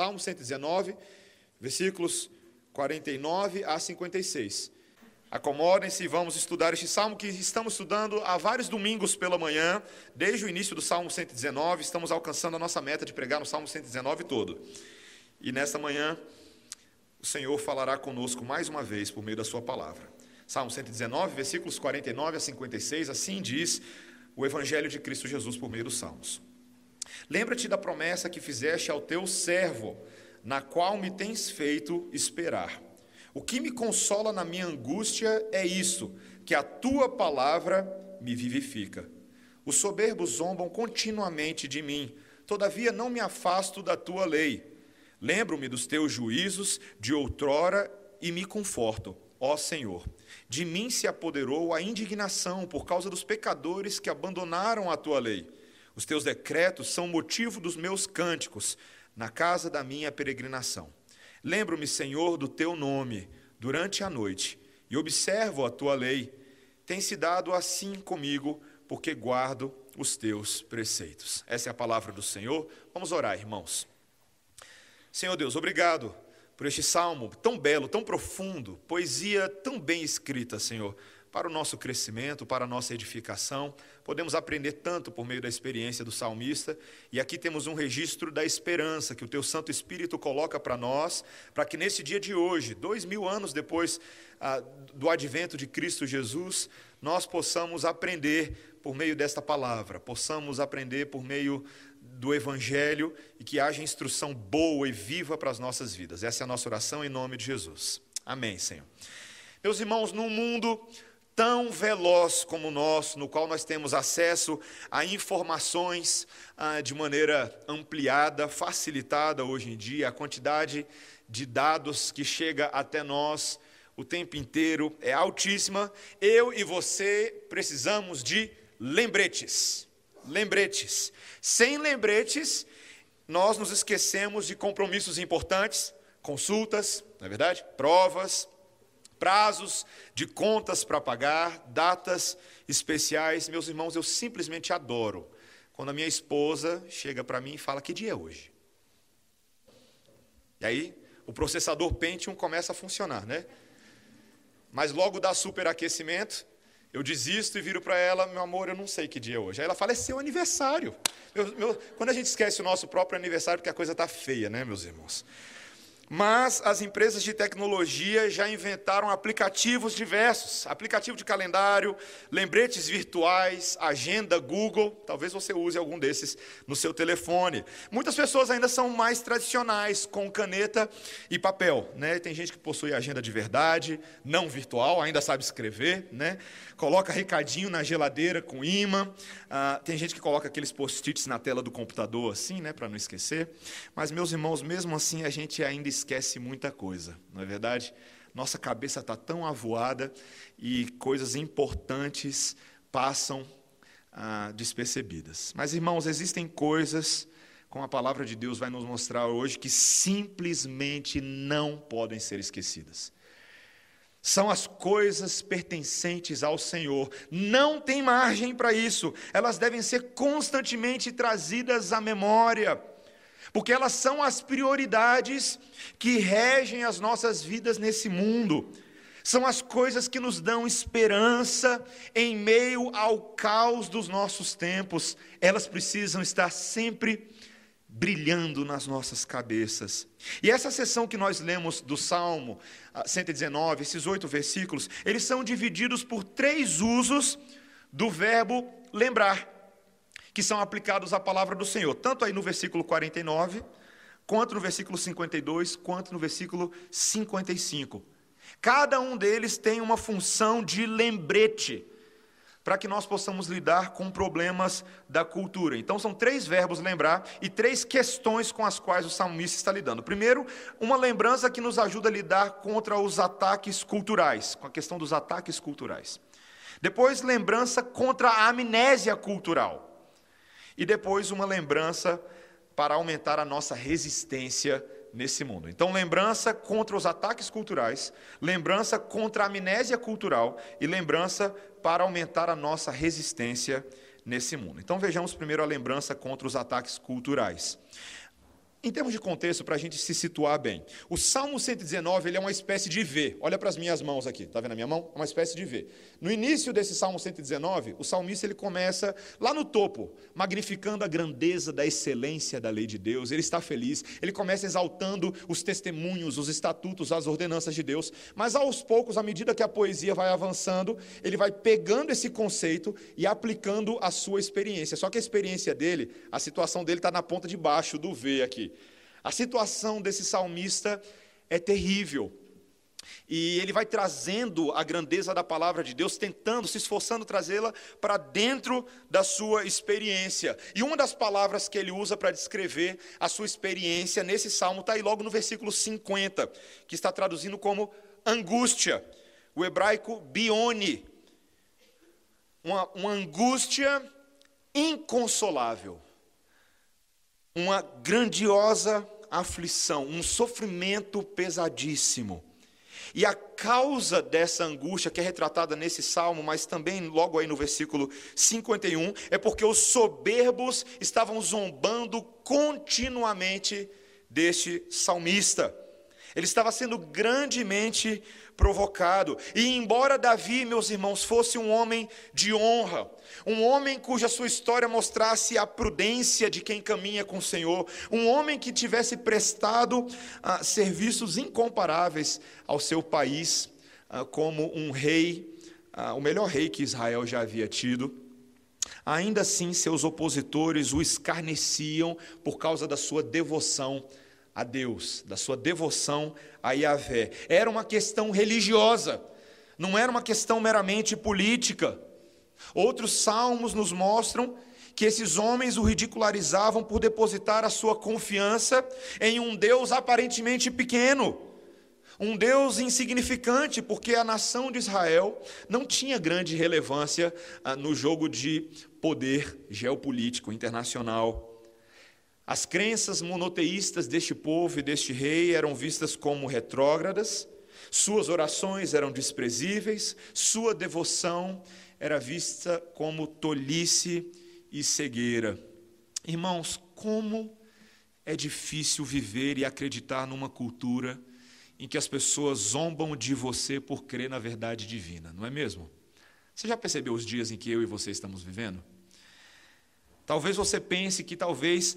Salmo 119, versículos 49 a 56. Acomodem-se e vamos estudar este salmo que estamos estudando há vários domingos pela manhã, desde o início do Salmo 119, estamos alcançando a nossa meta de pregar no Salmo 119 todo. E nesta manhã, o Senhor falará conosco mais uma vez por meio da Sua palavra. Salmo 119, versículos 49 a 56, assim diz o Evangelho de Cristo Jesus por meio dos Salmos. Lembra-te da promessa que fizeste ao teu servo, na qual me tens feito esperar. O que me consola na minha angústia é isto, que a tua palavra me vivifica. Os soberbos zombam continuamente de mim, todavia não me afasto da tua lei. Lembro-me dos teus juízos de outrora e me conforto, ó Senhor. De mim se apoderou a indignação por causa dos pecadores que abandonaram a tua lei. Os teus decretos são motivo dos meus cânticos na casa da minha peregrinação. Lembro-me, Senhor, do teu nome durante a noite e observo a tua lei. Tem se dado assim comigo, porque guardo os teus preceitos. Essa é a palavra do Senhor. Vamos orar, irmãos. Senhor Deus, obrigado por este salmo tão belo, tão profundo, poesia tão bem escrita, Senhor para o nosso crescimento, para a nossa edificação. Podemos aprender tanto por meio da experiência do salmista, e aqui temos um registro da esperança que o Teu Santo Espírito coloca para nós, para que nesse dia de hoje, dois mil anos depois ah, do advento de Cristo Jesus, nós possamos aprender por meio desta palavra, possamos aprender por meio do Evangelho e que haja instrução boa e viva para as nossas vidas. Essa é a nossa oração em nome de Jesus. Amém, Senhor. Meus irmãos, no mundo tão veloz como o nosso, no qual nós temos acesso a informações ah, de maneira ampliada, facilitada hoje em dia, a quantidade de dados que chega até nós o tempo inteiro é altíssima. Eu e você precisamos de lembretes. Lembretes. Sem lembretes, nós nos esquecemos de compromissos importantes, consultas, não é verdade? Provas, prazos de contas para pagar, datas especiais. Meus irmãos, eu simplesmente adoro quando a minha esposa chega para mim e fala: Que dia é hoje? E aí, o processador Pentium começa a funcionar, né? Mas logo dá superaquecimento, eu desisto e viro para ela: Meu amor, eu não sei que dia é hoje. Aí ela fala: É seu aniversário. Meu, meu, quando a gente esquece o nosso próprio aniversário, porque a coisa está feia, né, meus irmãos? Mas as empresas de tecnologia já inventaram aplicativos diversos, aplicativo de calendário, lembretes virtuais, agenda Google, talvez você use algum desses no seu telefone. Muitas pessoas ainda são mais tradicionais, com caneta e papel, né? Tem gente que possui agenda de verdade, não virtual, ainda sabe escrever, né? Coloca recadinho na geladeira com imã. Ah, tem gente que coloca aqueles post-its na tela do computador assim, né, para não esquecer. Mas meus irmãos, mesmo assim a gente ainda esquece muita coisa, não é verdade? Nossa cabeça está tão avoada e coisas importantes passam ah, despercebidas. Mas, irmãos, existem coisas, como a palavra de Deus vai nos mostrar hoje, que simplesmente não podem ser esquecidas. São as coisas pertencentes ao Senhor. Não tem margem para isso. Elas devem ser constantemente trazidas à memória porque elas são as prioridades que regem as nossas vidas nesse mundo. São as coisas que nos dão esperança em meio ao caos dos nossos tempos. Elas precisam estar sempre brilhando nas nossas cabeças. E essa sessão que nós lemos do Salmo 119, ah, esses oito versículos, eles são divididos por três usos do verbo lembrar que são aplicados à palavra do Senhor, tanto aí no versículo 49, quanto no versículo 52, quanto no versículo 55. Cada um deles tem uma função de lembrete, para que nós possamos lidar com problemas da cultura. Então, são três verbos lembrar e três questões com as quais o salmista está lidando. Primeiro, uma lembrança que nos ajuda a lidar contra os ataques culturais, com a questão dos ataques culturais. Depois, lembrança contra a amnésia cultural e depois uma lembrança para aumentar a nossa resistência nesse mundo. Então, lembrança contra os ataques culturais, lembrança contra a amnésia cultural e lembrança para aumentar a nossa resistência nesse mundo. Então, vejamos primeiro a lembrança contra os ataques culturais. Em termos de contexto, para a gente se situar bem, o Salmo 119 ele é uma espécie de V. Olha para as minhas mãos aqui, está vendo a minha mão? É uma espécie de V. No início desse Salmo 119, o salmista ele começa lá no topo, magnificando a grandeza da excelência da lei de Deus. Ele está feliz, ele começa exaltando os testemunhos, os estatutos, as ordenanças de Deus. Mas aos poucos, à medida que a poesia vai avançando, ele vai pegando esse conceito e aplicando a sua experiência. Só que a experiência dele, a situação dele está na ponta de baixo do V aqui. A situação desse salmista é terrível. E ele vai trazendo a grandeza da palavra de Deus, tentando, se esforçando trazê-la para dentro da sua experiência. E uma das palavras que ele usa para descrever a sua experiência nesse salmo está aí logo no versículo 50, que está traduzindo como angústia. O hebraico bione. Uma, uma angústia inconsolável uma grandiosa aflição, um sofrimento pesadíssimo. E a causa dessa angústia, que é retratada nesse salmo, mas também logo aí no versículo 51, é porque os soberbos estavam zombando continuamente deste salmista. Ele estava sendo grandemente provocado. E embora Davi, meus irmãos, fosse um homem de honra, um homem cuja sua história mostrasse a prudência de quem caminha com o Senhor, um homem que tivesse prestado ah, serviços incomparáveis ao seu país, ah, como um rei, ah, o melhor rei que Israel já havia tido. Ainda assim, seus opositores o escarneciam por causa da sua devoção a Deus, da sua devoção a Yahvé. Era uma questão religiosa, não era uma questão meramente política. Outros salmos nos mostram que esses homens o ridicularizavam por depositar a sua confiança em um Deus aparentemente pequeno, um Deus insignificante, porque a nação de Israel não tinha grande relevância ah, no jogo de poder geopolítico internacional. As crenças monoteístas deste povo e deste rei eram vistas como retrógradas, suas orações eram desprezíveis, sua devoção era vista como tolice e cegueira. Irmãos, como é difícil viver e acreditar numa cultura em que as pessoas zombam de você por crer na verdade divina, não é mesmo? Você já percebeu os dias em que eu e você estamos vivendo? Talvez você pense que talvez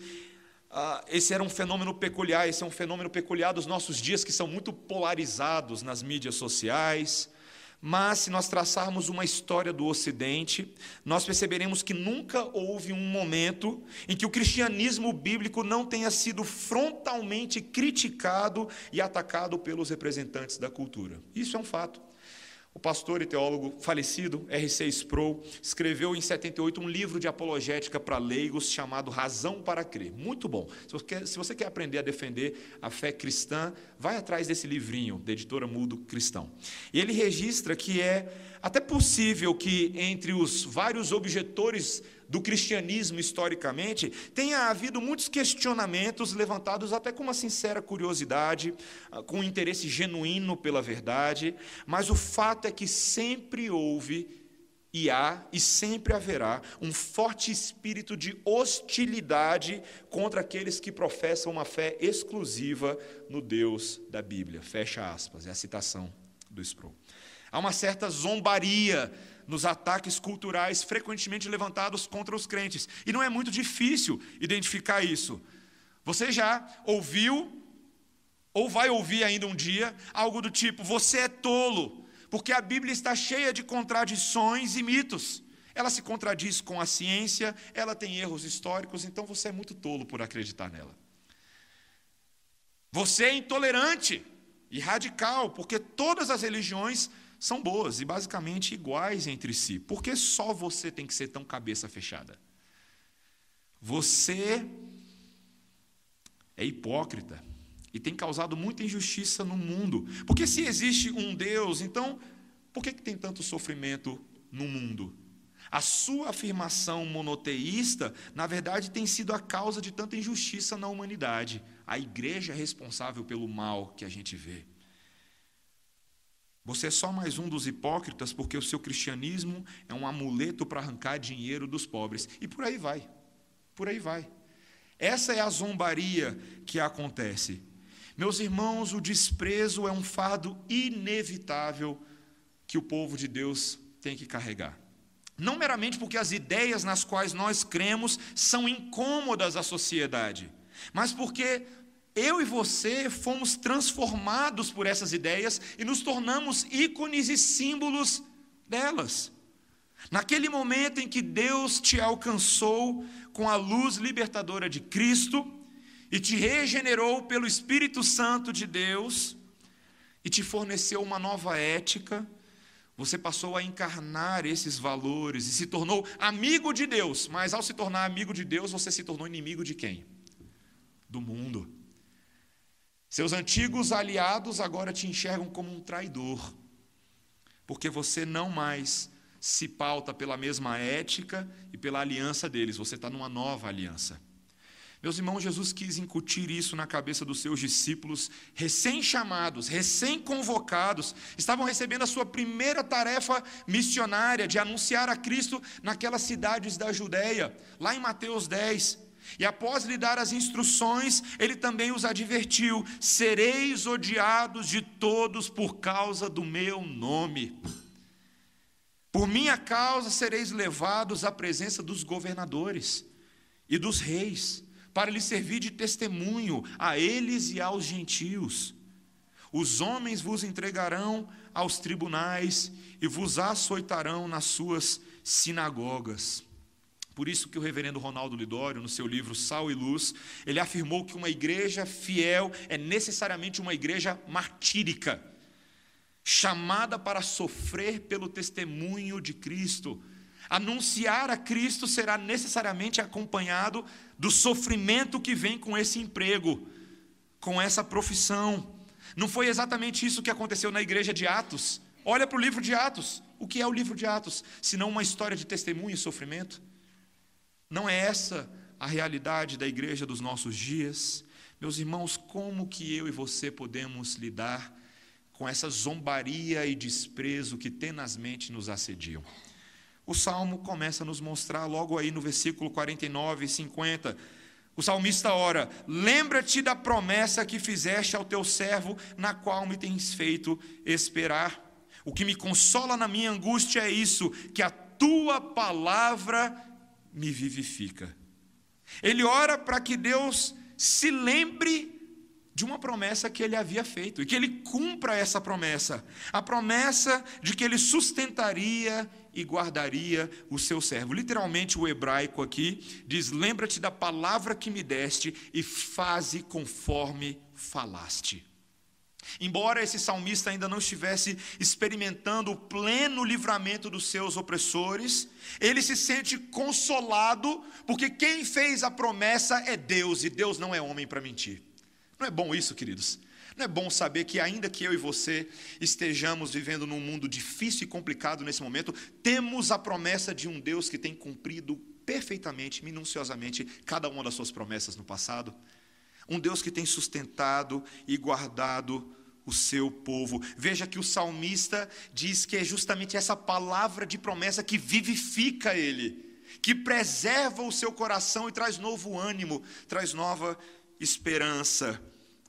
ah, esse era um fenômeno peculiar, esse é um fenômeno peculiar dos nossos dias que são muito polarizados nas mídias sociais. Mas se nós traçarmos uma história do Ocidente, nós perceberemos que nunca houve um momento em que o cristianismo bíblico não tenha sido frontalmente criticado e atacado pelos representantes da cultura. Isso é um fato. O pastor e teólogo falecido, R.C. Sproul, escreveu em 78 um livro de apologética para leigos chamado Razão para Crer. Muito bom. Se você, quer, se você quer aprender a defender a fé cristã, vai atrás desse livrinho, da editora Mudo Cristão. E ele registra que é até possível que entre os vários objetores do cristianismo historicamente, tenha havido muitos questionamentos levantados até com uma sincera curiosidade, ah, com um interesse genuíno pela verdade, mas o fato é que sempre houve e há e sempre haverá um forte espírito de hostilidade contra aqueles que professam uma fé exclusiva no Deus da Bíblia. Fecha aspas, é a citação do Sproul. Há uma certa zombaria nos ataques culturais frequentemente levantados contra os crentes. E não é muito difícil identificar isso. Você já ouviu, ou vai ouvir ainda um dia, algo do tipo: você é tolo, porque a Bíblia está cheia de contradições e mitos. Ela se contradiz com a ciência, ela tem erros históricos, então você é muito tolo por acreditar nela. Você é intolerante e radical, porque todas as religiões são boas e basicamente iguais entre si. Por que só você tem que ser tão cabeça fechada? Você é hipócrita e tem causado muita injustiça no mundo. Porque se existe um Deus, então por que, que tem tanto sofrimento no mundo? A sua afirmação monoteísta, na verdade, tem sido a causa de tanta injustiça na humanidade. A igreja é responsável pelo mal que a gente vê. Você é só mais um dos hipócritas porque o seu cristianismo é um amuleto para arrancar dinheiro dos pobres. E por aí vai. Por aí vai. Essa é a zombaria que acontece. Meus irmãos, o desprezo é um fardo inevitável que o povo de Deus tem que carregar. Não meramente porque as ideias nas quais nós cremos são incômodas à sociedade, mas porque eu e você fomos transformados por essas ideias e nos tornamos ícones e símbolos delas. Naquele momento em que Deus te alcançou com a luz libertadora de Cristo e te regenerou pelo Espírito Santo de Deus e te forneceu uma nova ética, você passou a encarnar esses valores e se tornou amigo de Deus, mas ao se tornar amigo de Deus, você se tornou inimigo de quem? Do mundo. Seus antigos aliados agora te enxergam como um traidor, porque você não mais se pauta pela mesma ética e pela aliança deles, você está numa nova aliança. Meus irmãos, Jesus quis incutir isso na cabeça dos seus discípulos, recém-chamados, recém-convocados, estavam recebendo a sua primeira tarefa missionária de anunciar a Cristo naquelas cidades da Judéia, lá em Mateus 10. E após lhe dar as instruções, ele também os advertiu: sereis odiados de todos por causa do meu nome. Por minha causa sereis levados à presença dos governadores e dos reis para lhe servir de testemunho a eles e aos gentios. Os homens vos entregarão aos tribunais e vos açoitarão nas suas sinagogas. Por isso que o reverendo Ronaldo Lidório, no seu livro Sal e Luz, ele afirmou que uma igreja fiel é necessariamente uma igreja martírica, chamada para sofrer pelo testemunho de Cristo, Anunciar a Cristo será necessariamente acompanhado do sofrimento que vem com esse emprego, com essa profissão. Não foi exatamente isso que aconteceu na igreja de Atos. Olha para o livro de Atos. O que é o livro de Atos? Senão uma história de testemunho e sofrimento? Não é essa a realidade da igreja dos nossos dias? Meus irmãos, como que eu e você podemos lidar com essa zombaria e desprezo que tenazmente nos assediam? O salmo começa a nos mostrar logo aí no versículo 49 e 50. O salmista ora: Lembra-te da promessa que fizeste ao teu servo, na qual me tens feito esperar. O que me consola na minha angústia é isso, que a tua palavra me vivifica. Ele ora para que Deus se lembre de uma promessa que ele havia feito e que ele cumpra essa promessa, a promessa de que ele sustentaria e guardaria o seu servo. Literalmente o hebraico aqui diz: "Lembra-te da palavra que me deste e faze conforme falaste". Embora esse salmista ainda não estivesse experimentando o pleno livramento dos seus opressores, ele se sente consolado, porque quem fez a promessa é Deus, e Deus não é homem para mentir. Não é bom isso, queridos? Não é bom saber que, ainda que eu e você estejamos vivendo num mundo difícil e complicado nesse momento, temos a promessa de um Deus que tem cumprido perfeitamente, minuciosamente, cada uma das suas promessas no passado? Um Deus que tem sustentado e guardado o seu povo. Veja que o salmista diz que é justamente essa palavra de promessa que vivifica ele, que preserva o seu coração e traz novo ânimo, traz nova esperança.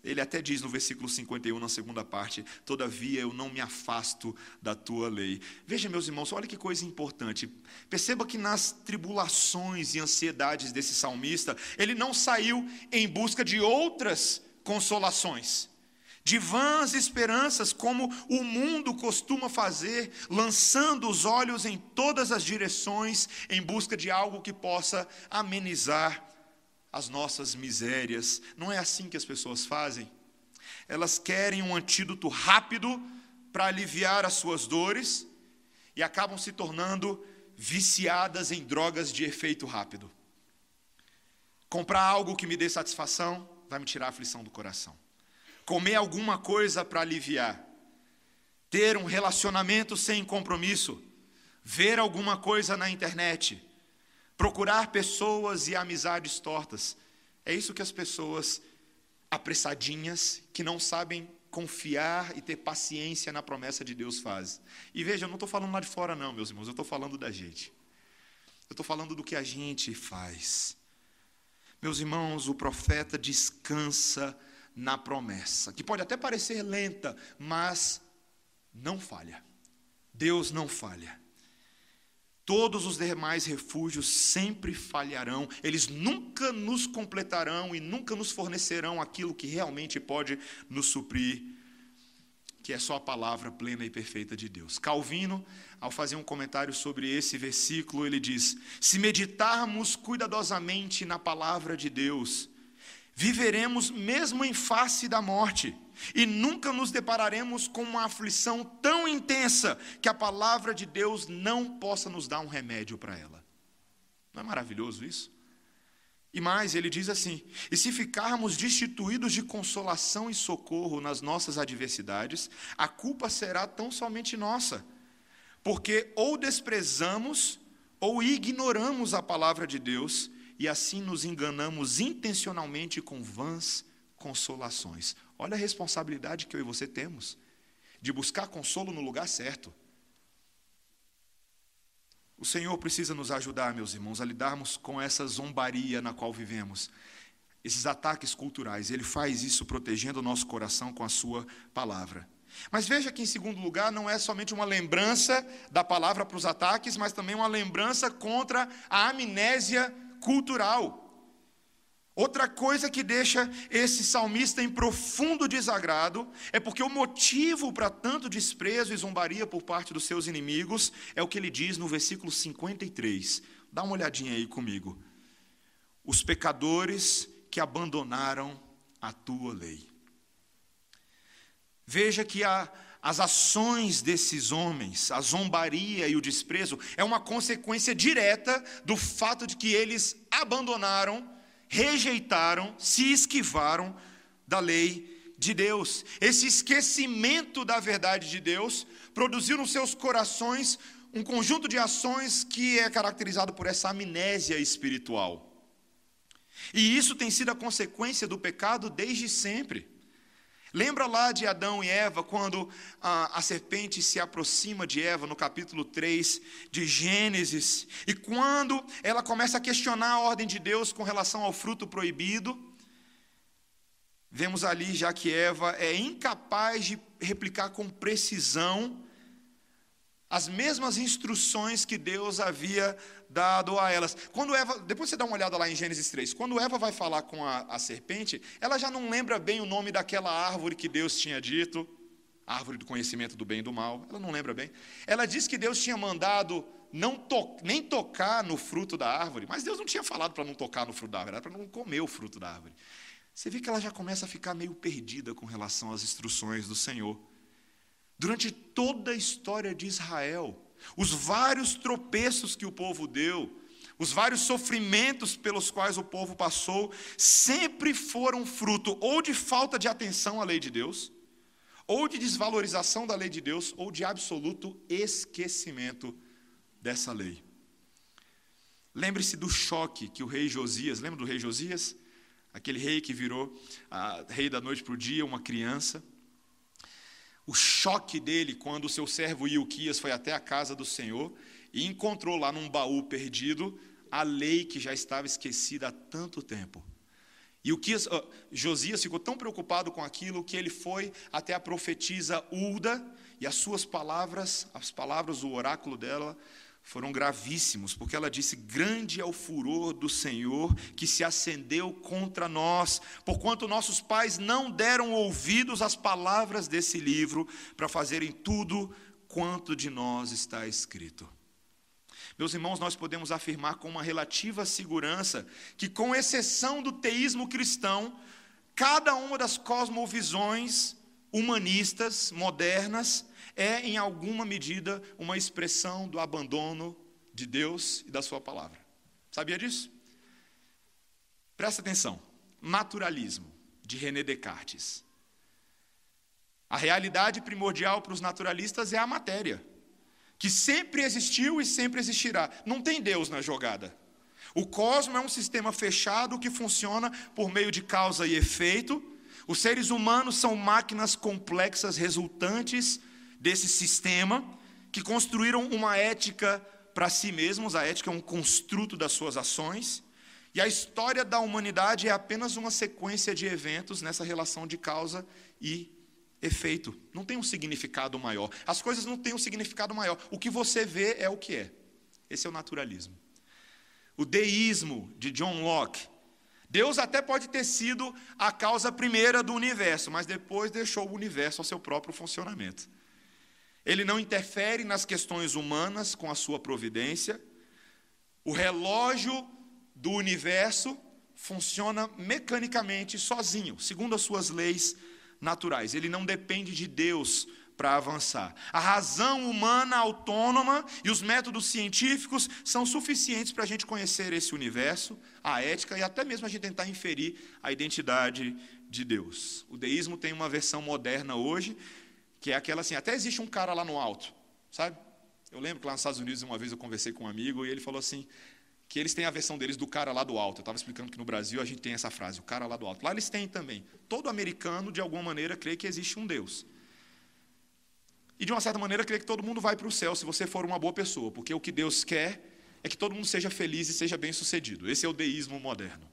Ele até diz no versículo 51, na segunda parte: Todavia eu não me afasto da tua lei. Veja, meus irmãos, olha que coisa importante. Perceba que nas tribulações e ansiedades desse salmista, ele não saiu em busca de outras consolações, de vãs esperanças, como o mundo costuma fazer, lançando os olhos em todas as direções em busca de algo que possa amenizar as nossas misérias. Não é assim que as pessoas fazem. Elas querem um antídoto rápido para aliviar as suas dores e acabam se tornando viciadas em drogas de efeito rápido. Comprar algo que me dê satisfação vai me tirar a aflição do coração. Comer alguma coisa para aliviar. Ter um relacionamento sem compromisso. Ver alguma coisa na internet procurar pessoas e amizades tortas. É isso que as pessoas apressadinhas, que não sabem confiar e ter paciência na promessa de Deus fazem. E veja, eu não estou falando lá de fora, não, meus irmãos, eu estou falando da gente. Eu estou falando do que a gente faz. Meus irmãos, o profeta descansa na promessa, que pode até parecer lenta, mas não falha. Deus não falha. Todos os demais refúgios sempre falharão, eles nunca nos completarão e nunca nos fornecerão aquilo que realmente pode nos suprir, que é só a palavra plena e perfeita de Deus. Calvino, ao fazer um comentário sobre esse versículo, ele diz: Se meditarmos cuidadosamente na palavra de Deus, viveremos mesmo em face da morte e nunca nos depararemos com uma aflição tão intensa que a palavra de Deus não possa nos dar um remédio para ela. Não é maravilhoso isso? E mais, ele diz assim: e se ficarmos destituídos de consolação e socorro nas nossas adversidades, a culpa será tão somente nossa, porque ou desprezamos ou ignoramos a palavra de Deus e assim nos enganamos intencionalmente com vãs consolações. Olha a responsabilidade que eu e você temos de buscar consolo no lugar certo. O Senhor precisa nos ajudar, meus irmãos, a lidarmos com essa zombaria na qual vivemos, esses ataques culturais. Ele faz isso protegendo o nosso coração com a Sua palavra. Mas veja que, em segundo lugar, não é somente uma lembrança da palavra para os ataques, mas também uma lembrança contra a amnésia cultural. Outra coisa que deixa esse salmista em profundo desagrado é porque o motivo para tanto desprezo e zombaria por parte dos seus inimigos é o que ele diz no versículo 53. Dá uma olhadinha aí comigo. Os pecadores que abandonaram a tua lei. Veja que a, as ações desses homens, a zombaria e o desprezo, é uma consequência direta do fato de que eles abandonaram rejeitaram, se esquivaram da lei de Deus. Esse esquecimento da verdade de Deus produziu nos seus corações um conjunto de ações que é caracterizado por essa amnésia espiritual. E isso tem sido a consequência do pecado desde sempre. Lembra lá de Adão e Eva, quando a, a, serpente se aproxima de Eva, no capítulo 3 de Gênesis, e quando ela começa a questionar a ordem de Deus com relação ao fruto proibido, vemos ali já que Eva é incapaz de replicar com precisão as mesmas instruções que Deus havia dado a elas. Quando Eva, depois você dá uma olhada lá em Gênesis 3, quando Eva vai falar com a, a serpente, ela já não lembra bem o nome daquela árvore que Deus tinha dito, árvore do conhecimento do bem e do mal, ela não lembra bem. Ela diz que Deus tinha mandado não to, nem tocar no fruto da árvore, mas Deus não tinha falado para não tocar no fruto da árvore, era para não comer o fruto da árvore. Você vê que ela já começa a ficar meio perdida com relação às instruções do Senhor. Durante toda a história de Israel, os vários tropeços que o povo deu, os vários sofrimentos pelos quais o povo passou, sempre foram fruto ou de falta de atenção à lei de Deus, ou de desvalorização da lei de Deus, ou de absoluto esquecimento dessa lei. Lembre-se do choque que o rei Josias, lembra do rei Josias? Aquele rei que virou ah, rei da noite para o dia, uma criança o choque dele quando o seu servo Ilquias foi até a casa do Senhor e encontrou lá num baú perdido a lei que já estava esquecida há tanto tempo. E o que Josias ficou tão preocupado com aquilo que ele foi até a profetisa Ulda e as suas palavras, as palavras, o oráculo dela, foram gravíssimos, porque ela disse: Grande é o furor do Senhor que se acendeu contra nós, porquanto nossos pais não deram ouvidos às palavras desse livro para fazerem tudo quanto de nós está escrito. Meus irmãos, nós podemos afirmar com uma relativa segurança que, com exceção do teísmo cristão, cada uma das cosmovisões humanistas modernas é, em alguma medida, uma expressão do abandono de Deus e da Sua palavra. Sabia disso? Presta atenção. Naturalismo, de René Descartes. A realidade primordial para os naturalistas é a matéria, que sempre existiu e sempre existirá. Não tem Deus na jogada. O cosmos é um sistema fechado que funciona por meio de causa e efeito. Os seres humanos são máquinas complexas resultantes desse sistema, que construíram uma ética para si mesmos, a ética é um construto das suas ações, E a história da humanidade é apenas uma sequência de eventos nessa relação de causa e efeito. Não tem um significado maior. As coisas não têm um significado maior. O que você vê é o que é. Esse é o naturalismo. O deísmo de John Locke. Deus até pode ter sido a causa primeira do universo, mas depois deixou o universo ao seu próprio funcionamento. Ele não interfere nas questões humanas com a sua providência. O relógio do universo funciona mecanicamente sozinho, segundo as suas leis naturais. Ele não depende de Deus para avançar. A razão humana autônoma e os métodos científicos são suficientes para a gente conhecer esse universo, a ética e até mesmo a gente tentar inferir a identidade de Deus. O deísmo tem uma versão moderna hoje, que é aquela assim: até existe um cara lá no alto, sabe? Eu lembro que lá nos Estados Unidos, uma vez eu conversei com um amigo e ele falou assim: que eles têm a versão deles do cara lá do alto. Eu estava explicando que no Brasil a gente tem essa frase, o cara lá do alto. Lá eles têm também. Todo americano, de alguma maneira, crê que existe um Deus. E de uma certa maneira, crê que todo mundo vai para o céu se você for uma boa pessoa, porque o que Deus quer é que todo mundo seja feliz e seja bem sucedido. Esse é o deísmo moderno.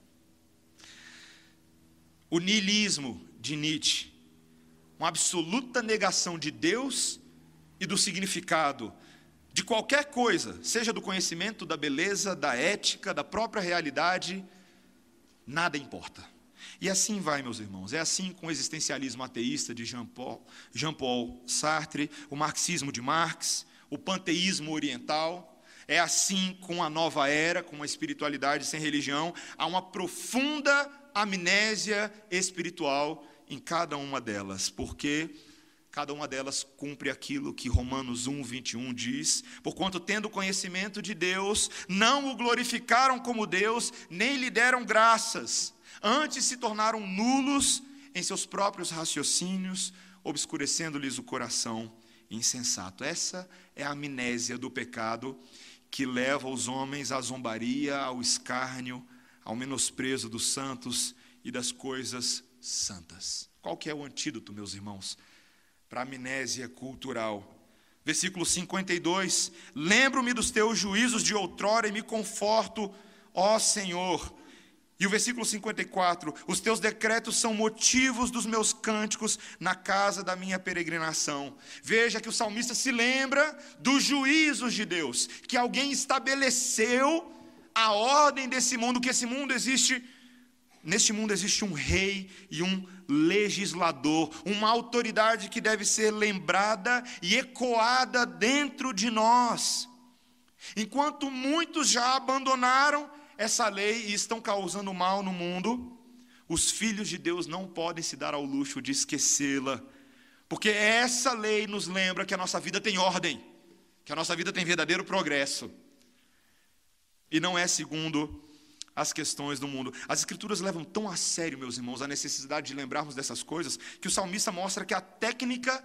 O niilismo de Nietzsche, uma absoluta negação de Deus e do significado de qualquer coisa, seja do conhecimento, da beleza, da ética, da própria realidade, nada importa. E assim vai, meus irmãos. É assim com o existencialismo ateísta de Jean-Paul Jean -Paul Sartre, o marxismo de Marx, o panteísmo oriental. É assim com a nova era, com a espiritualidade sem religião. Há uma profunda amnésia espiritual em cada uma delas, porque cada uma delas cumpre aquilo que Romanos 1, 21 diz: Porquanto, tendo conhecimento de Deus, não o glorificaram como Deus, nem lhe deram graças, antes se tornaram nulos em seus próprios raciocínios, obscurecendo-lhes o coração insensato. Essa é a amnésia do pecado que leva os homens à zombaria, ao escárnio, ao menosprezo dos santos e das coisas santas. Qual que é o antídoto, meus irmãos? para amnésia cultural. Versículo 52: Lembro-me dos teus juízos de outrora e me conforto, ó Senhor. E o versículo 54: Os teus decretos são motivos dos meus cânticos na casa da minha peregrinação. Veja que o salmista se lembra dos juízos de Deus, que alguém estabeleceu a ordem desse mundo, que esse mundo existe Neste mundo existe um rei e um legislador, uma autoridade que deve ser lembrada e ecoada dentro de nós. Enquanto muitos já abandonaram essa lei e estão causando mal no mundo, os filhos de Deus não podem se dar ao luxo de esquecê-la, porque essa lei nos lembra que a nossa vida tem ordem, que a nossa vida tem verdadeiro progresso, e não é segundo as questões do mundo. As escrituras levam tão a sério, meus irmãos, a necessidade de lembrarmos dessas coisas, que o salmista mostra que a técnica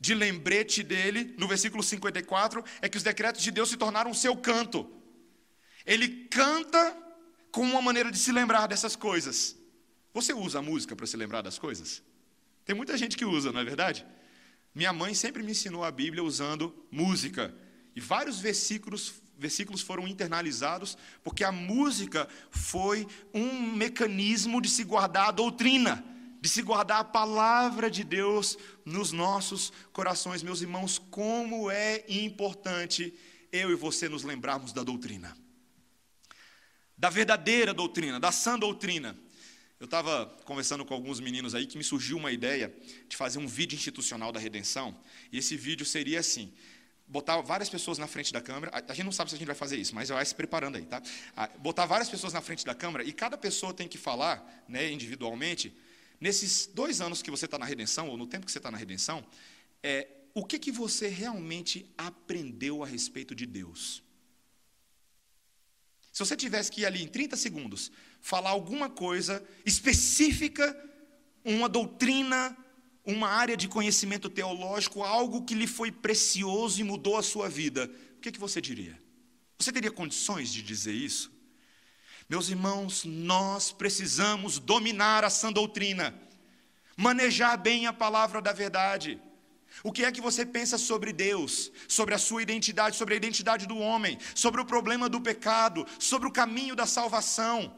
de lembrete dele, no versículo 54, é que os decretos de Deus se tornaram seu canto. Ele canta com uma maneira de se lembrar dessas coisas. Você usa a música para se lembrar das coisas? Tem muita gente que usa, não é verdade? Minha mãe sempre me ensinou a Bíblia usando música. E vários versículos versículos foram internalizados, porque a música foi um mecanismo de se guardar a doutrina, de se guardar a palavra de Deus nos nossos corações. Meus irmãos, como é importante eu e você nos lembrarmos da doutrina, da verdadeira doutrina, da sã doutrina. Eu estava conversando com alguns meninos aí que me surgiu uma ideia de fazer um vídeo institucional da redenção, e esse vídeo seria assim: botar várias pessoas na frente da câmera. A, gente não sabe se a gente vai fazer isso, mas vai se preparando aí, tá? botar várias pessoas na frente da câmera e cada pessoa tem que falar, né, individualmente, nesses dois anos que você está na redenção, ou no tempo que você está na redenção, é, o que, que você realmente aprendeu a respeito de Deus? Se você tivesse que ir ali em 30 segundos falar alguma coisa específica, uma doutrina, uma área de conhecimento teológico, algo que lhe foi precioso e mudou a sua vida, o que, que você diria? Você teria condições de dizer isso? Meus irmãos, nós precisamos dominar a sã doutrina, manejar bem a palavra da verdade, O que é que você pensa sobre Deus, sobre a sua identidade, sobre a identidade do homem, sobre o problema do pecado, sobre o caminho da salvação?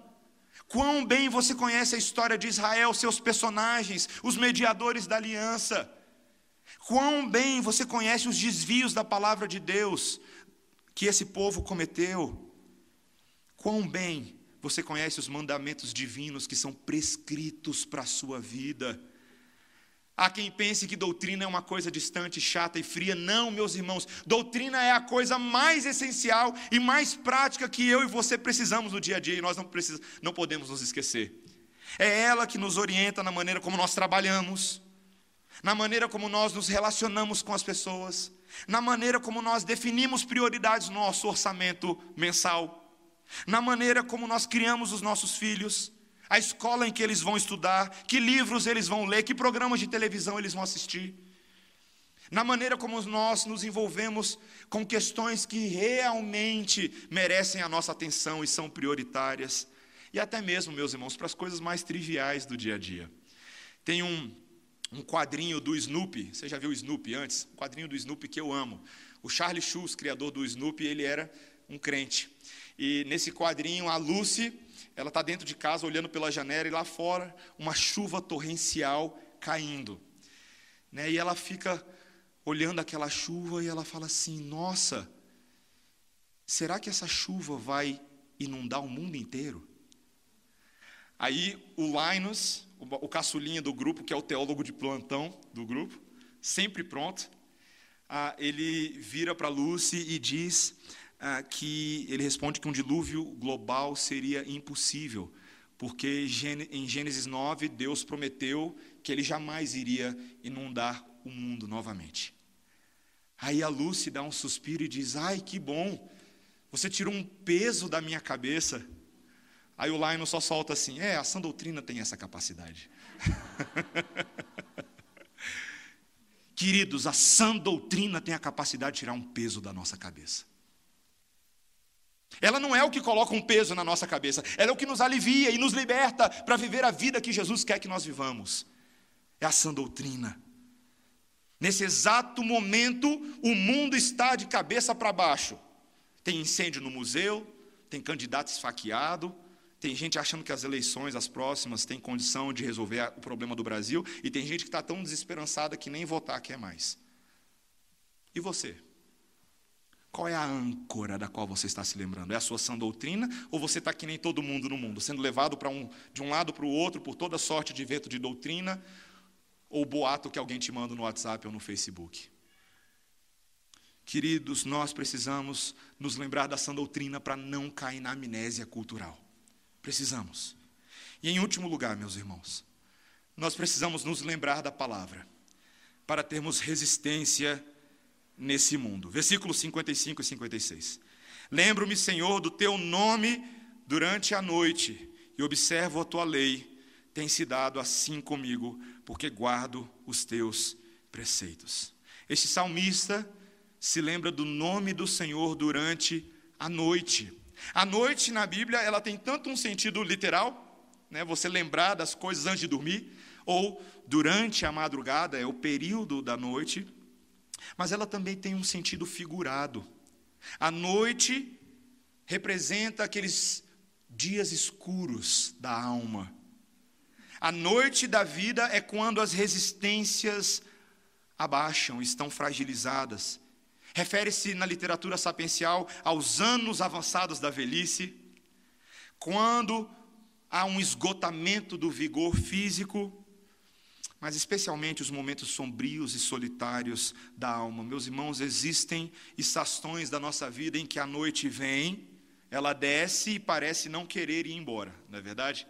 Quão bem você conhece a história de Israel, seus personagens, os mediadores da aliança? Quão bem você conhece os desvios da palavra de Deus que esse povo cometeu? Quão bem você conhece os mandamentos divinos que são prescritos para a sua vida? Há quem pense que doutrina é uma coisa distante, chata e fria. Não, meus irmãos, doutrina é a coisa mais essencial e mais prática que eu e você precisamos no dia a dia e nós não, precis, não podemos nos esquecer. É ela que nos orienta na maneira como nós trabalhamos, na maneira como nós nos relacionamos com as pessoas, na maneira como nós definimos prioridades no nosso orçamento mensal, na maneira como nós criamos os nossos filhos a escola em que eles vão estudar, que livros eles vão ler, que programas de televisão eles vão assistir. Na maneira como nós nos envolvemos com questões que realmente merecem a nossa atenção e são prioritárias. E até mesmo, meus irmãos, para as coisas mais triviais do dia a dia. Tem um, um quadrinho do Snoopy, você já viu o Snoopy antes? Um quadrinho do Snoopy que eu amo. O Charlie Schulz, criador do Snoopy, ele era um crente. E nesse quadrinho, a Lucy ela está dentro de casa olhando pela janela e lá fora uma chuva torrencial caindo. Né? E ela fica olhando aquela chuva e ela fala assim: Nossa, será que essa chuva vai inundar o mundo inteiro? Aí o Linus, o caçulinha do grupo, que é o teólogo de plantão do grupo, sempre pronto, ah, ele vira para Lucy e diz: ah, que ele responde que um dilúvio global seria impossível, porque em Gênesis 9 Deus prometeu que ele jamais iria inundar o mundo novamente. Aí a Lucy dá um suspiro e diz: Ai, que bom, você tirou um peso da minha cabeça. Aí o Lionel só solta assim: É, a sã doutrina tem essa capacidade. Queridos, a sã doutrina tem a capacidade de tirar um peso da nossa cabeça. Ela não é o que coloca um peso na nossa cabeça, ela é o que nos alivia e nos liberta para viver a vida que Jesus quer que nós vivamos. É a sã doutrina. Nesse exato momento, o mundo está de cabeça para baixo. Tem incêndio no museu, tem candidato esfaqueado, tem gente achando que as eleições, as próximas, têm condição de resolver o problema do Brasil, e tem gente que está tão desesperançada que nem votar quer mais. E você? Qual é a âncora da qual você está se lembrando? É a sua sã doutrina ou você está que nem todo mundo no mundo, sendo levado para um, de um lado para o outro por toda sorte de vento de doutrina ou boato que alguém te manda no WhatsApp ou no Facebook? Queridos, nós precisamos nos lembrar da sã doutrina para não cair na amnésia cultural. Precisamos. E em último lugar, meus irmãos, nós precisamos nos lembrar da palavra para termos resistência nesse mundo. Versículos 55 e 56. Lembro-me, Senhor, do teu nome durante a noite e observo a tua lei. Tem se dado assim comigo, porque guardo os teus preceitos. Este salmista se lembra do nome do Senhor durante a noite. A noite na Bíblia, ela tem tanto um sentido literal, né, você lembrar das coisas antes de dormir, ou durante a madrugada, é o período da noite, mas ela também tem um sentido figurado. A noite representa aqueles dias escuros da alma. A noite da vida é quando as resistências abaixam, estão fragilizadas. Refere-se na literatura sapiencial aos anos avançados da velhice, quando há um esgotamento do vigor físico mas especialmente os momentos sombrios e solitários da alma. Meus irmãos, existem estações da nossa vida em que a noite vem, ela desce e parece não querer ir embora, não é verdade?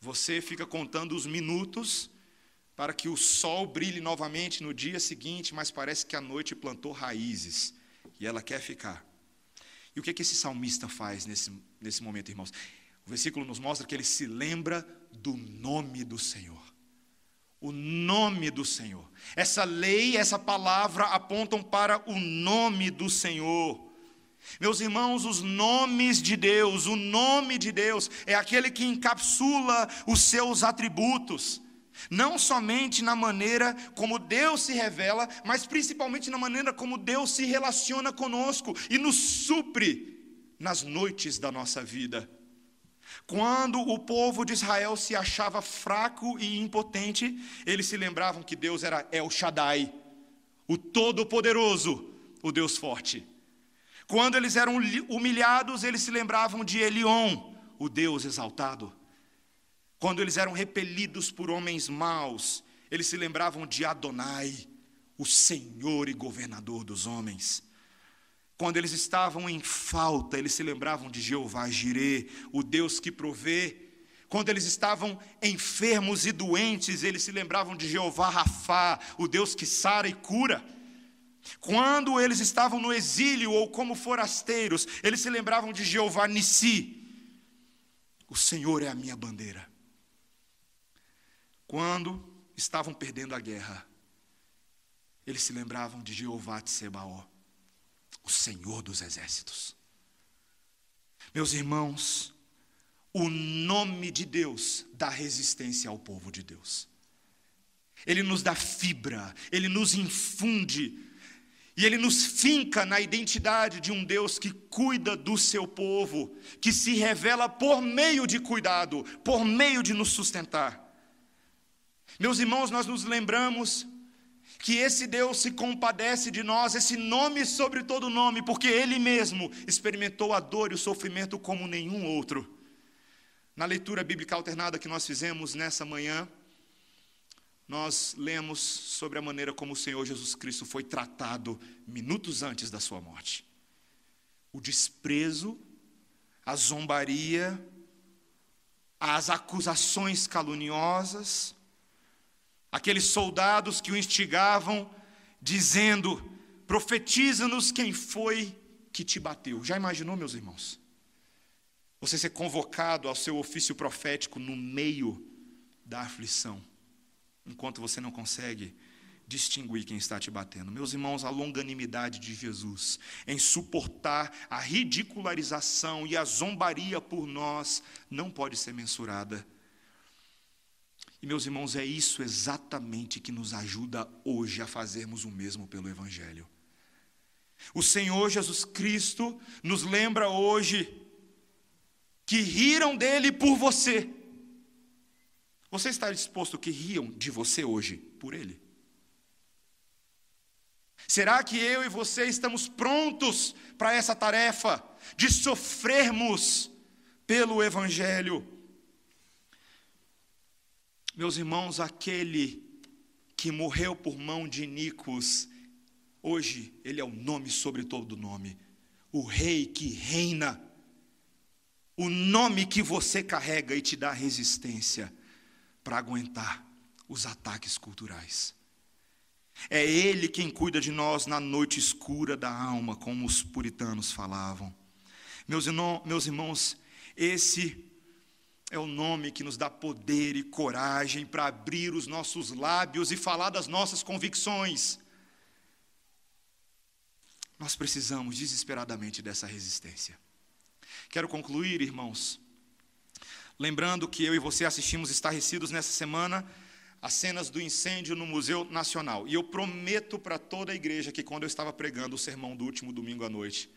Você fica contando os minutos para que o sol brilhe novamente no dia seguinte, mas parece que a noite plantou raízes e ela quer ficar. E o que, é que esse salmista faz nesse, nesse momento, irmãos? O versículo nos mostra que ele se lembra do nome do Senhor o nome do Senhor. Essa lei, essa palavra apontam para o nome do Senhor. Meus irmãos, os nomes de Deus, o nome de Deus é aquele que encapsula os seus atributos. Não somente na maneira como Deus se revela, mas principalmente na maneira como Deus se relaciona conosco e nos supre nas noites da nossa vida. Quando o povo de Israel se achava fraco e impotente, eles se lembravam que Deus era El Shaddai, o Todo-Poderoso, o Deus forte. Quando eles eram humilhados, eles se lembravam de Elion, o Deus exaltado. Quando eles eram repelidos por homens maus, eles se lembravam de Adonai, o Senhor e governador dos homens. Quando eles estavam em falta, eles se lembravam de Jeová Jirê, o Deus que provê. Quando eles estavam enfermos e doentes, eles se lembravam de Jeová Rafá, o Deus que sara e cura. Quando eles estavam no exílio ou como forasteiros, eles se lembravam de Jeová Nissi. O Senhor é a minha bandeira. Quando estavam perdendo a guerra, eles se lembravam de Jeová de Sebaó, o Senhor dos exércitos. Meus irmãos, o nome de Deus dá resistência ao povo de Deus. Ele nos dá fibra, ele nos infunde, e ele nos finca na identidade de um Deus que cuida do seu povo, que se revela por meio de cuidado, por meio de nos sustentar. Meus irmãos, nós nos lembramos que esse Deus se compadece de nós, esse nome sobre todo nome, porque Ele mesmo experimentou a dor e o sofrimento como nenhum outro. Na leitura bíblica alternada que nós fizemos nessa manhã, nós lemos sobre a maneira como o Senhor Jesus Cristo foi tratado minutos antes da sua morte. O desprezo, a zombaria, as acusações caluniosas, aqueles soldados que o instigavam, dizendo: profetiza-nos quem foi que te bateu. Já imaginou, meus irmãos? Você ser convocado ao seu ofício profético no meio da aflição, enquanto você não consegue distinguir quem está te batendo. Meus irmãos, a longanimidade de Jesus em suportar a ridicularização e a zombaria por nós não pode ser mensurada. E, meus irmãos, é isso exatamente que nos ajuda hoje a fazermos o mesmo pelo Evangelho. O Senhor Jesus Cristo nos lembra hoje que riram dele por você. Você está disposto que riam de você hoje por ele? Será que eu e você estamos prontos para essa tarefa de sofrermos pelo Evangelho? Meus irmãos, aquele que morreu por mão de Nicos, hoje ele é o nome sobre todo nome, o rei que reina, o nome que você carrega e te dá resistência para aguentar os ataques culturais. É Ele quem cuida de nós na noite escura da alma, como os puritanos falavam. Meus, irmãos, meus irmãos, esse é o nome que nos dá poder e coragem para abrir os nossos lábios e falar das nossas convicções. Nós precisamos desesperadamente dessa resistência. Quero concluir, irmãos, lembrando que eu e você assistimos estarrecidos nessa semana as cenas do incêndio no Museu Nacional. E eu prometo para toda a igreja que quando eu estava pregando o sermão do último domingo à noite,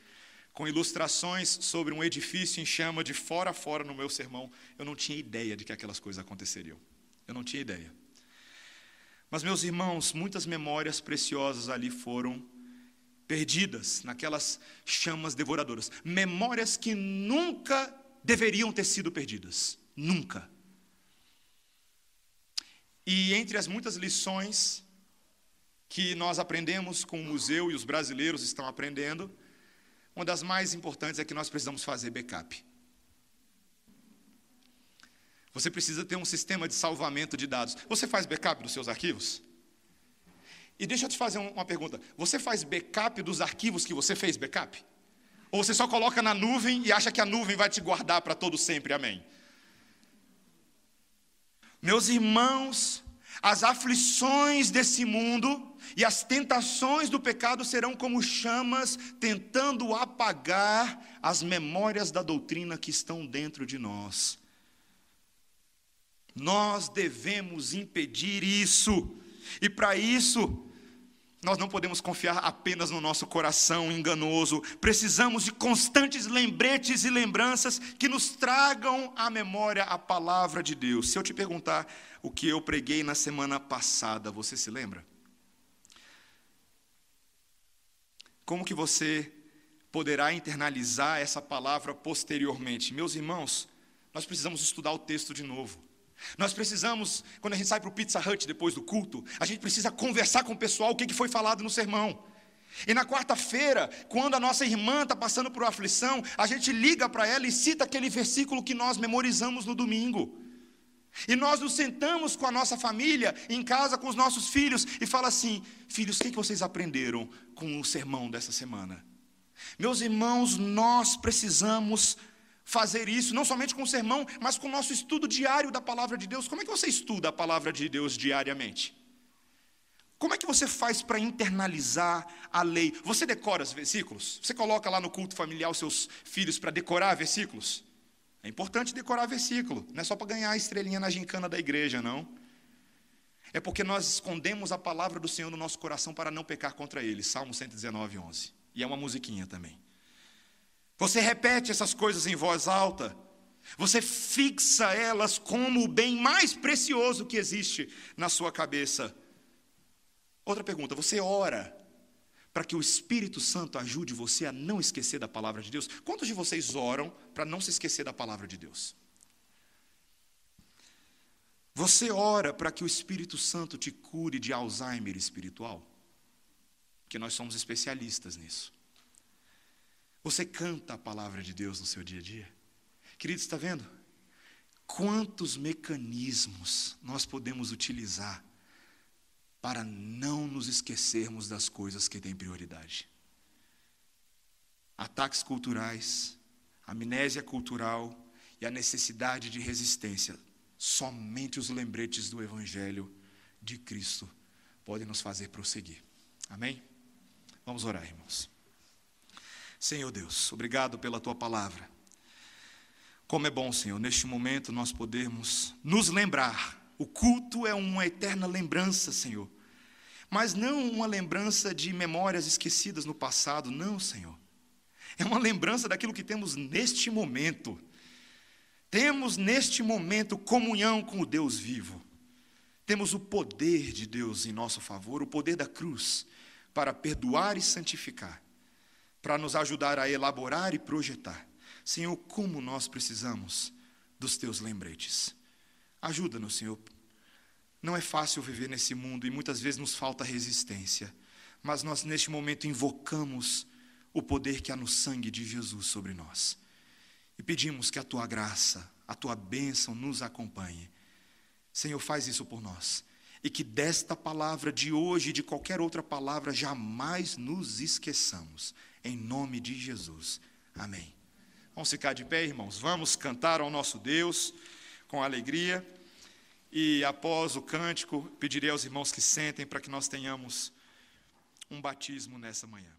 com ilustrações sobre um edifício em chama de fora a fora no meu sermão, eu não tinha ideia de que aquelas coisas aconteceriam. Eu não tinha ideia. Mas, meus irmãos, muitas memórias preciosas ali foram perdidas naquelas chamas devoradoras. Memórias que nunca deveriam ter sido perdidas. Nunca. E entre as muitas lições que nós aprendemos com o museu e os brasileiros estão aprendendo, uma das mais importantes é que nós precisamos fazer backup. Você precisa ter um sistema de salvamento de dados. Você faz backup dos seus arquivos? E deixa eu te fazer uma pergunta. Você faz backup dos arquivos que você fez backup? Ou você só coloca na nuvem e acha que a nuvem vai te guardar para todo sempre? Amém. Meus irmãos, as aflições desse mundo e as tentações do pecado serão como chamas tentando apagar as memórias da doutrina que estão dentro de nós. Nós devemos impedir isso. E para isso, nós não podemos confiar apenas no nosso coração enganoso, precisamos de constantes lembretes e lembranças que nos tragam à memória a palavra de Deus. Se eu te perguntar o que eu preguei na semana passada, você se lembra? Como que você poderá internalizar essa palavra posteriormente? Meus irmãos, nós precisamos estudar o texto de novo. Nós precisamos, quando a gente sai para o Pizza Hut depois do culto, a gente precisa conversar com o pessoal o que foi falado no sermão. E na quarta-feira, quando a nossa irmã está passando por aflição, a gente liga para ela e cita aquele versículo que nós memorizamos no domingo. E nós nos sentamos com a nossa família, em casa com os nossos filhos, e fala assim: Filhos, o que vocês aprenderam com o sermão dessa semana? Meus irmãos, nós precisamos fazer isso, não somente com o sermão, mas com o nosso estudo diário da palavra de Deus. Como é que você estuda a palavra de Deus diariamente? Como é que você faz para internalizar a lei? Você decora os versículos? Você coloca lá no culto familiar os seus filhos para decorar versículos? É importante decorar versículo, não é só para ganhar a estrelinha na gincana da igreja, não. É porque nós escondemos a palavra do Senhor no nosso coração para não pecar contra ele. Salmo 119, 11. E é uma musiquinha também. Você repete essas coisas em voz alta. Você fixa elas como o bem mais precioso que existe na sua cabeça. Outra pergunta: você ora para que o Espírito Santo ajude você a não esquecer da palavra de Deus? Quantos de vocês oram para não se esquecer da palavra de Deus? Você ora para que o Espírito Santo te cure de Alzheimer espiritual? Porque nós somos especialistas nisso. Você canta a palavra de Deus no seu dia a dia? Queridos, está vendo? Quantos mecanismos nós podemos utilizar para não nos esquecermos das coisas que têm prioridade? Ataques culturais, amnésia cultural e a necessidade de resistência. Somente os lembretes do Evangelho de Cristo podem nos fazer prosseguir. Amém? Vamos orar, irmãos. Senhor Deus, obrigado pela tua palavra. Como é bom, Senhor, neste momento nós podermos nos lembrar. O culto é uma eterna lembrança, Senhor. Mas não uma lembrança de memórias esquecidas no passado, não, Senhor. É uma lembrança daquilo que temos neste momento. Temos neste momento comunhão com o Deus vivo. Temos o poder de Deus em nosso favor, o poder da cruz, para perdoar e santificar para nos ajudar a elaborar e projetar. Senhor, como nós precisamos dos teus lembretes. Ajuda-nos, Senhor. Não é fácil viver nesse mundo e muitas vezes nos falta resistência, mas nós neste momento invocamos o poder que há no sangue de Jesus sobre nós. E pedimos que a tua graça, a tua bênção nos acompanhe. Senhor, faz isso por nós. E que desta palavra de hoje e de qualquer outra palavra jamais nos esqueçamos em nome de Jesus. Amém. Vamos ficar de pé, irmãos. Vamos cantar ao nosso Deus com alegria. E após o cântico, pedirei aos irmãos que sentem para que nós tenhamos um batismo nessa manhã.